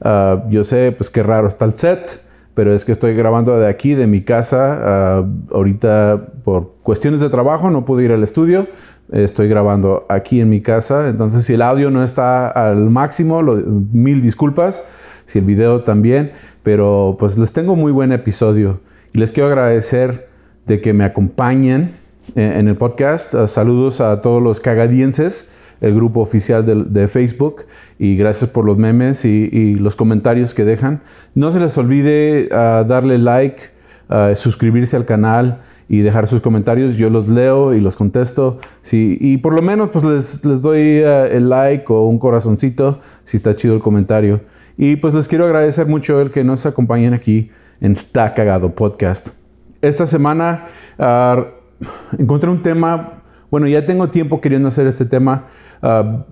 Ah, yo sé pues qué raro está el set, pero es que estoy grabando de aquí, de mi casa. Ah, ahorita por cuestiones de trabajo no pude ir al estudio. Estoy grabando aquí en mi casa. Entonces si el audio no está al máximo, mil disculpas. Si el video también. Pero pues les tengo muy buen episodio. Y les quiero agradecer de que me acompañen en, el podcast. Ah, saludos a todos los cagadienses el grupo oficial de, Facebook y gracias por los memes y, los comentarios que dejan. No se les olvide ah, darle like, uh, suscribirse al canal y dejar sus comentarios. Yo los leo y los contesto. Sí, y por lo menos pues les, les doy ah, el like o un corazoncito si está chido el comentario. Y pues les quiero agradecer mucho el que nos acompañen aquí en Está Cagado Podcast. Esta semana encontré un tema bueno, ya tengo tiempo queriendo hacer este tema. Ah,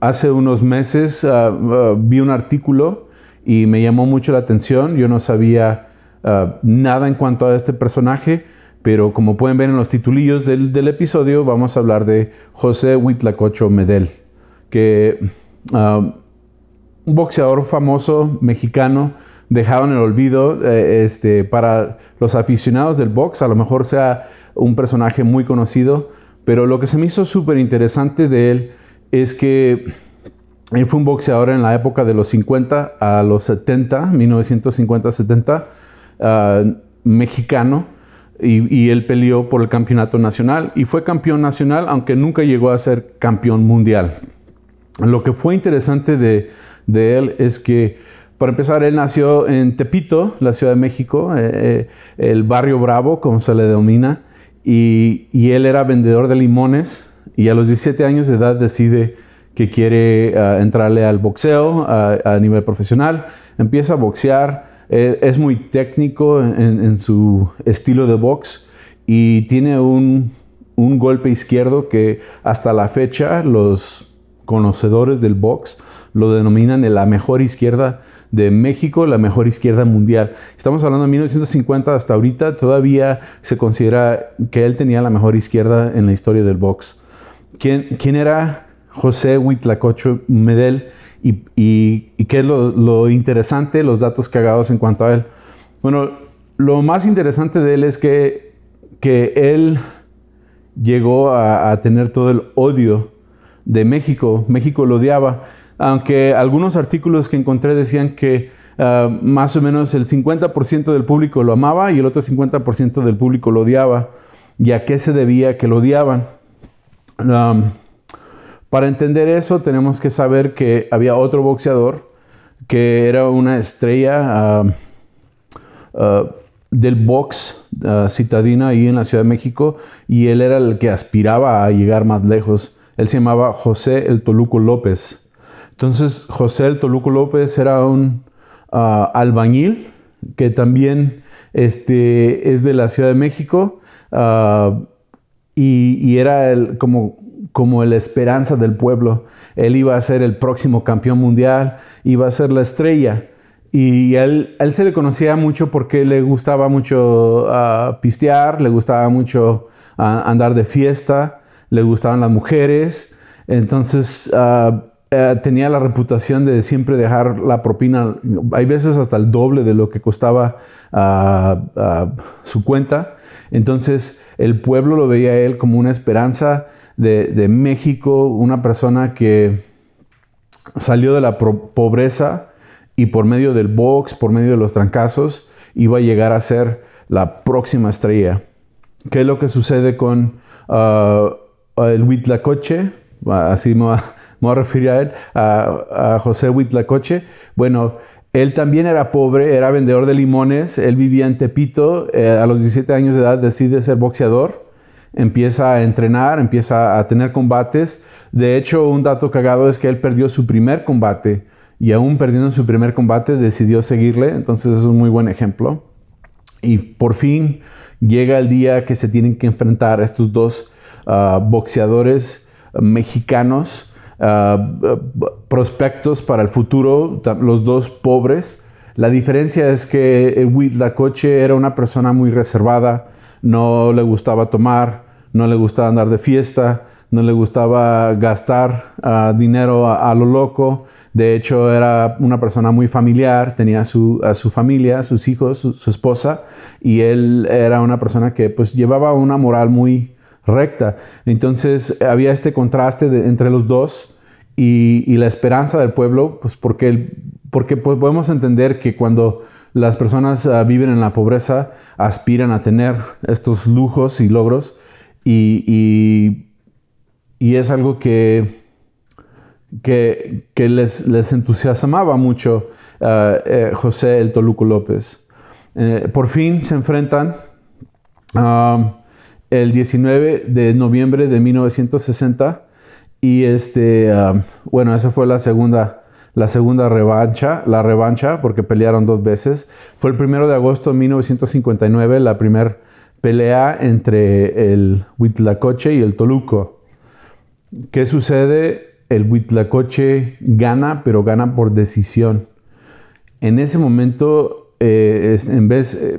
hace unos meses ah, ah, vi un artículo y me llamó mucho la atención. Yo no sabía nada en cuanto a este personaje, pero como pueden ver en los titulillos del, episodio, vamos a hablar de José Huitlacocho Medel, que un boxeador famoso mexicano dejado en el olvido eh, este, para los aficionados del box, a lo mejor sea un personaje muy conocido, pero lo que se me hizo súper interesante de él es que él fue un boxeador en la época de los 50 a los 70, 1950-70, ah, mexicano, y, él peleó por el campeonato nacional y fue campeón nacional, aunque nunca llegó a ser campeón mundial. Lo que fue interesante de, él es que, para empezar, él nació en Tepito, la Ciudad de México, eh, eh, el barrio Bravo, como se le denomina, y, él era vendedor de limones y a los 17 años de edad decide que quiere ah, entrarle al boxeo a nivel profesional, empieza a boxear, eh, es muy técnico en, su estilo de box y tiene un golpe izquierdo que hasta la fecha los conocedores del box lo denominan la mejor izquierda de México, la mejor izquierda mundial. Estamos hablando de 1950 hasta ahorita, todavía se considera que él tenía la mejor izquierda en la historia del box. ¿Quién, quién era José Huitlacocho Medel y, y, qué es lo, interesante, los datos cagados en cuanto a él? Bueno, lo más interesante de él es que, que él llegó a, a tener todo el odio de México. México lo odiaba aunque algunos artículos que encontré decían que ah, más o menos el 50% del público lo amaba y el otro 50% del público lo odiaba. ¿Y a qué se debía que lo odiaban? para entender eso tenemos que saber que había otro boxeador que era una estrella ah, del box citadina ahí en la Ciudad de México y él era el que aspiraba a llegar más lejos. Él se llamaba José el Toluco López. Entonces, José el Toluco López era un ah, albañil que también este, es de la Ciudad de México ah, y, era el, como, como la esperanza del pueblo. Él iba a ser el próximo campeón mundial, iba a ser la estrella. Y él, él se le conocía mucho porque le gustaba mucho uh, pistear, le gustaba mucho andar de fiesta, le gustaban las mujeres. Entonces, eh, tenía la reputación de siempre dejar la propina, hay veces hasta el doble de lo que costaba ah, ah, su cuenta. Entonces el pueblo lo veía a él como una esperanza de, México, una persona que salió de la pobreza y por medio del box, por medio de los trancazos, iba a llegar a ser la próxima estrella. ¿Qué es lo que sucede con el Huitlacoche? Así me me voy a referir a él, a, José Huitlacoche. Bueno, él también era pobre, era vendedor de limones, él vivía en Tepito, eh, a los 17 años de edad decide ser boxeador, empieza a entrenar, empieza a tener combates. De hecho, un dato cagado es que él perdió su primer combate y aún perdiendo su primer combate decidió seguirle, entonces es un muy buen ejemplo. Y por fin llega el día que se tienen que enfrentar estos dos ah, boxeadores mexicanos, ah, prospectos para el futuro, los dos pobres. La diferencia es que Huitlacoche era una persona muy reservada, no le gustaba tomar, no le gustaba andar de fiesta, no le gustaba gastar ah, dinero a, lo loco. De hecho, era una persona muy familiar, tenía su, a su familia, sus hijos, su, esposa, y él era una persona que pues llevaba una moral muy recta. Entonces había este contraste entre los dos y, la esperanza del pueblo, pues porque, porque pues, podemos entender que cuando las personas ah, viven en la pobreza, aspiran a tener estos lujos y logros y y es algo que, que, les, les, entusiasmaba mucho uh, eh, José el Toluco López. Eh, por fin se enfrentan um, el 19 de noviembre de 1960 y este, bueno, esa fue la segunda, la segunda revancha, la revancha, porque pelearon dos veces. Fue el primero de agosto de 1959, la primera pelea entre el Huitlacoche y el Toluco. ¿Qué sucede? El Huitlacoche gana, pero gana por decisión. En ese momento, eh, en vez, eh,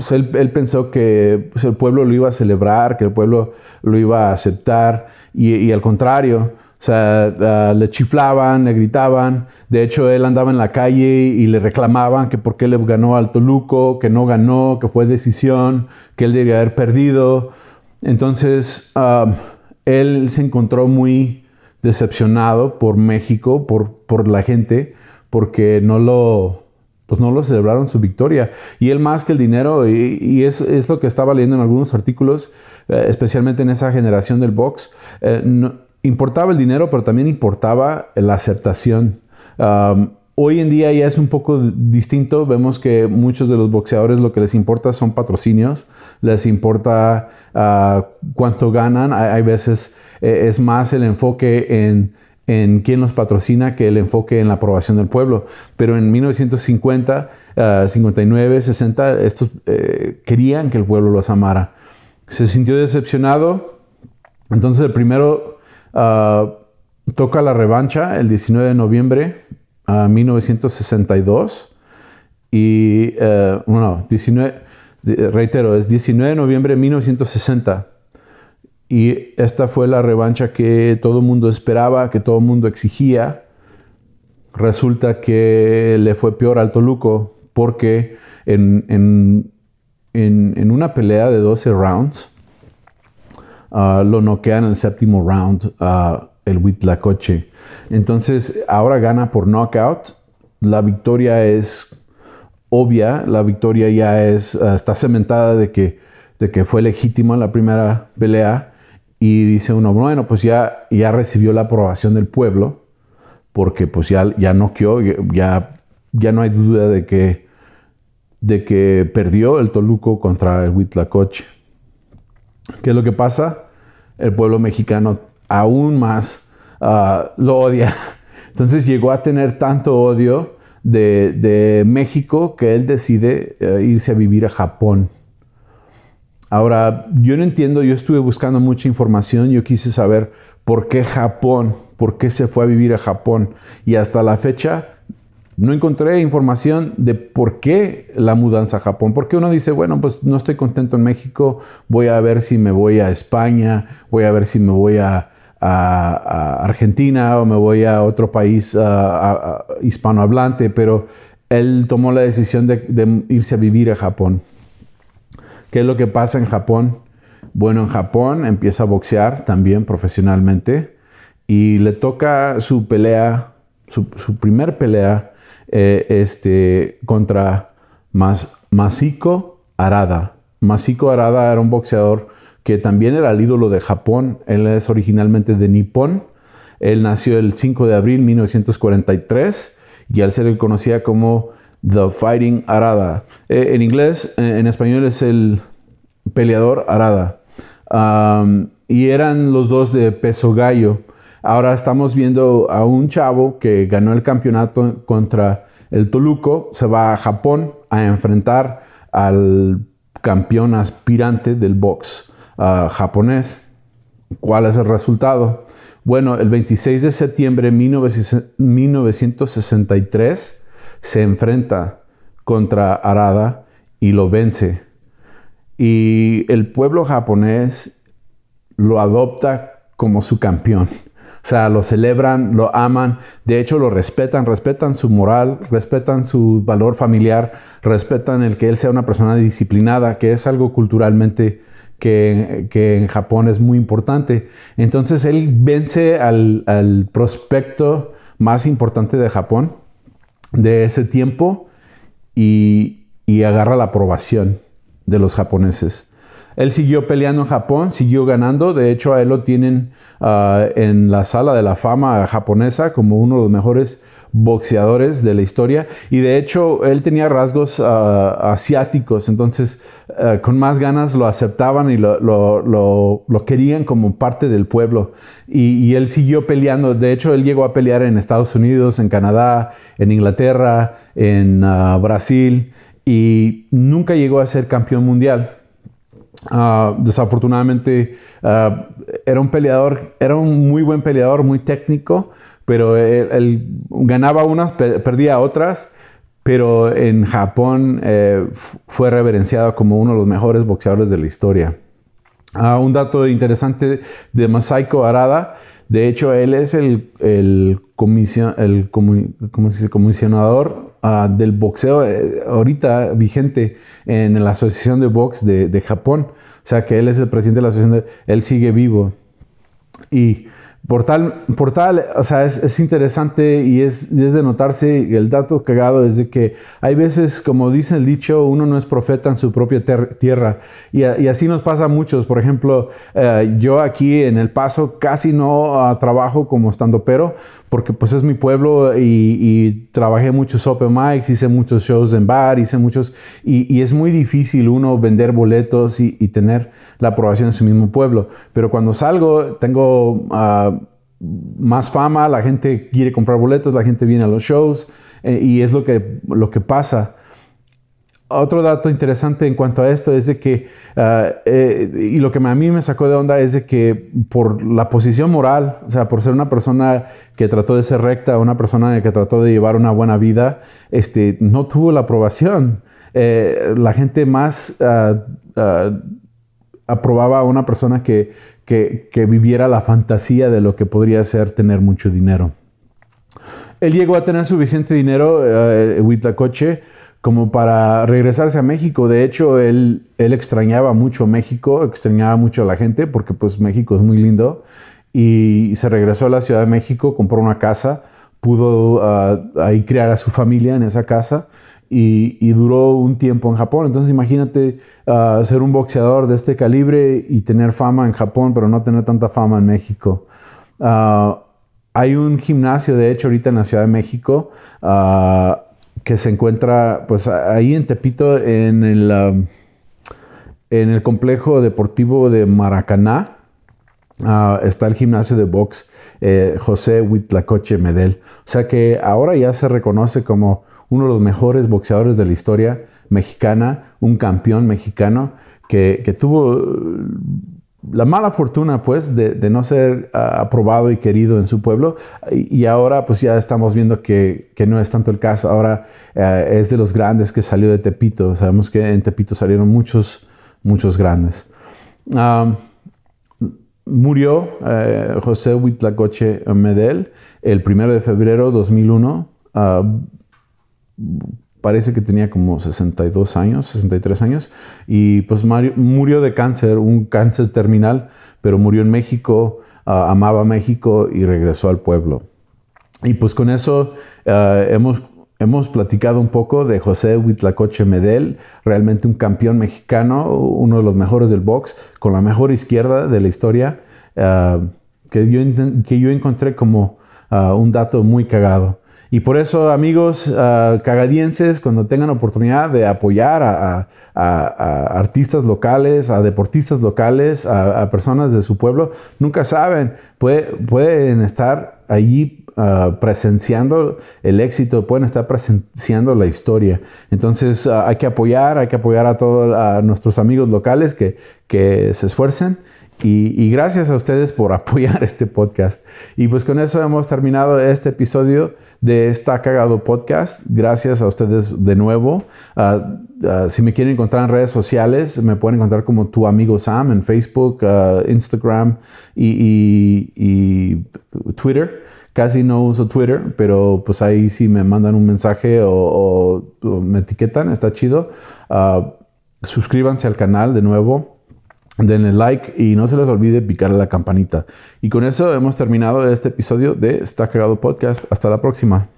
pues él, pensó que pues, el pueblo lo iba a celebrar, que el pueblo lo iba a aceptar, y, al contrario, o sea, le chiflaban, le gritaban. De hecho, él andaba en la calle y le reclamaban que por qué le ganó al Toluco, que no ganó, que fue decisión, que él debería haber perdido. Entonces, ah, él se encontró muy decepcionado por México, por, por la gente, porque no lo, pues no lo celebraron su victoria. Y él más que el dinero, y, es, es, lo que estaba leyendo en algunos artículos, eh, especialmente en esa generación del box, eh, importaba el dinero, pero también importaba la aceptación. Hoy en día ya es un poco distinto. Vemos que muchos de los boxeadores lo que les importa son patrocinios, les importa ah, cuánto ganan. Hay, veces eh, es más el enfoque en, en, quién los patrocina que el enfoque en la aprobación del pueblo. Pero en 1950, 59, 60, estos eh, querían que el pueblo los amara. Se sintió decepcionado. Entonces el primero ah, toca la revancha el 19 de noviembre 1962 y, eh, bueno, 19, reitero, es 19 de noviembre de 1960. Y esta fue la revancha que todo el mundo esperaba, que todo el mundo exigía. Resulta que le fue peor al Toluco porque en, en, en, una pelea de 12 rounds, uh, lo noquean en el séptimo round. Uh, el Huitlacoche. Entonces, ahora gana por knockout. La victoria es obvia, la victoria ya es, eh, está cementada de que, de que fue legítima la primera pelea. Y dice uno, bueno, pues ya, ya recibió la aprobación del pueblo, porque pues ya, ya noqueó, ya, ya no hay duda de que, de que perdió el Toluco contra el Huitlacoche. ¿Qué es lo que pasa? El pueblo mexicano aún más ah, lo odia. Entonces llegó a tener tanto odio de, México que él decide eh, irse a vivir a Japón. Ahora, yo no entiendo, yo estuve buscando mucha información, yo quise saber por qué Japón, por qué se fue a vivir a Japón. Y hasta la fecha no encontré información de por qué la mudanza a Japón. Porque uno dice, bueno, pues no estoy contento en México, voy a ver si me voy a España, voy a ver si me voy a, Argentina o me voy a otro país hispanohablante, pero él tomó la decisión de, irse a vivir a Japón. ¿Qué es lo que pasa en Japón? Bueno, en Japón empieza a boxear también profesionalmente y le toca su pelea, su, primer pelea eh, este, contra Mas, Masiko Arada. Masiko Arada era un boxeador que también era el ídolo de Japón. Él es originalmente de Nippon. Él nació el 5 de abril de 1943 y al ser él conocía como The Fighting Arada. Eh, en inglés, eh, en español es el peleador Arada. y eran los dos de peso gallo. ahora estamos viendo a un chavo que ganó el campeonato contra el Toluco, se va a Japón a enfrentar al campeón aspirante del box uh, japonés. ¿Cuál es el resultado? Bueno, el 26 de septiembre de 1963 se enfrenta contra Arada y lo vence. Y el pueblo japonés lo adopta como su campeón. O sea, lo celebran, lo aman, de hecho lo respetan, respetan su moral, respetan su valor familiar, respetan el que él sea una persona disciplinada, que es algo culturalmente que, en Japón es muy importante. Entonces él vence al, prospecto más importante de Japón de ese tiempo y, y agarra la aprobación de los japoneses. Él siguió peleando en Japón, siguió ganando. De hecho, a él lo tienen ah, en la sala de la fama japonesa como uno de los mejores boxeadores de la historia. Y de hecho, él tenía rasgos ah, asiáticos. Entonces, ah, con más ganas lo aceptaban y lo, querían como parte del pueblo. Y, y, él siguió peleando. De hecho, él llegó a pelear en Estados Unidos, en Canadá, en Inglaterra, en Brasil. Y nunca llegó a ser campeón mundial. Ah, desafortunadamente ah, era un peleador, era un muy buen peleador, muy técnico, pero él, ganaba unas, perdía otras, pero en Japón eh, fue reverenciado como uno de los mejores boxeadores de la historia. Ah, un dato interesante de Masaiko Arada, de hecho él es el, el, el comisionador Ah, del boxeo eh, ahorita vigente en la Asociación de Box de, Japón. O sea que él es el presidente de la asociación, él sigue vivo. Y por tal, por tal o sea, es, interesante y es, de notarse, el dato cagado es de que hay veces, como dice el dicho, uno no es profeta en su propia tierra. Y, así nos pasa a muchos. Por ejemplo, eh, yo aquí en El Paso casi no ah, trabajo como estando pero, porque pues es mi pueblo y, trabajé muchos open mics, hice muchos shows en bar, hice muchos, y, es muy difícil uno vender boletos y, tener la aprobación en su mismo pueblo. Pero cuando salgo, tengo ah, más fama, la gente quiere comprar boletos, la gente viene a los shows, eh, y es lo que, lo que pasa. Otro dato interesante en cuanto a esto es de que, ah, eh, y lo que a mí me sacó de onda es de que por la posición moral, o sea, por ser una persona que trató de ser recta, una persona que trató de llevar una buena vida, este, no tuvo la aprobación. Eh, la gente más ah, ah, aprobaba a una persona que, que, viviera la fantasía de lo que podría ser tener mucho dinero. Él llegó a tener suficiente dinero, eh, Huitlacoche, como para regresarse a México. De hecho, él, él extrañaba mucho México, extrañaba mucho a la gente, porque pues México es muy lindo. Y se regresó a la Ciudad de México, compró una casa, pudo ah, ahí criar a su familia en esa casa y, duró un tiempo en Japón. Entonces imagínate ah, ser un boxeador de este calibre y tener fama en Japón, pero no tener tanta fama en México. Ah, hay un gimnasio, de hecho, ahorita en la Ciudad de México que se encuentra pues ahí en Tepito, en el, um, en el complejo deportivo de Maracaná. Ah, está el gimnasio de box eh, José Huitlacoche Medel. O sea que ahora ya se reconoce como uno de los mejores boxeadores de la historia mexicana, un campeón mexicano que, que tuvo la mala fortuna, pues, de, no ser ah, aprobado y querido en su pueblo. Y, ahora, pues, ya estamos viendo que, no es tanto el caso. Ahora eh, es de los grandes que salió de Tepito. Sabemos que en Tepito salieron muchos, muchos grandes. murió eh, José Huitlacoche Medel el primero de febrero de 2001 parece que tenía como 62 años, 63 años, y pues murió de cáncer, un cáncer terminal, pero murió en México, ah, amaba México y regresó al pueblo. Y pues con eso ah, hemos, hemos platicado un poco de José Huitlacoche Medel, realmente un campeón mexicano, uno de los mejores del box, con la mejor izquierda de la historia, ah, que, yo, que yo encontré como un dato muy cagado. Y por eso, amigos ah, cagadienses, cuando tengan oportunidad de apoyar a, artistas locales, a deportistas locales, a, personas de su pueblo, nunca saben, pueden estar allí ah, presenciando el éxito, pueden estar presenciando la historia. Entonces ah, hay que apoyar, hay que apoyar a todos nuestros amigos locales que, que se esfuercen. Y, gracias a ustedes por apoyar este podcast. Y pues con eso hemos terminado este episodio de Está Cagado Podcast. Gracias a ustedes de nuevo. Ah, ah, si me quieren encontrar en redes sociales, me pueden encontrar como tu amigo Sam en Facebook, ah, Instagram y, Twitter. Casi no uso Twitter, pero pues ahí si me mandan un mensaje o me etiquetan, está chido. suscríbanse al canal de nuevo denle like y no se les olvide picar la campanita. Y con eso hemos terminado este episodio de Está Cagado Podcast. Hasta la próxima.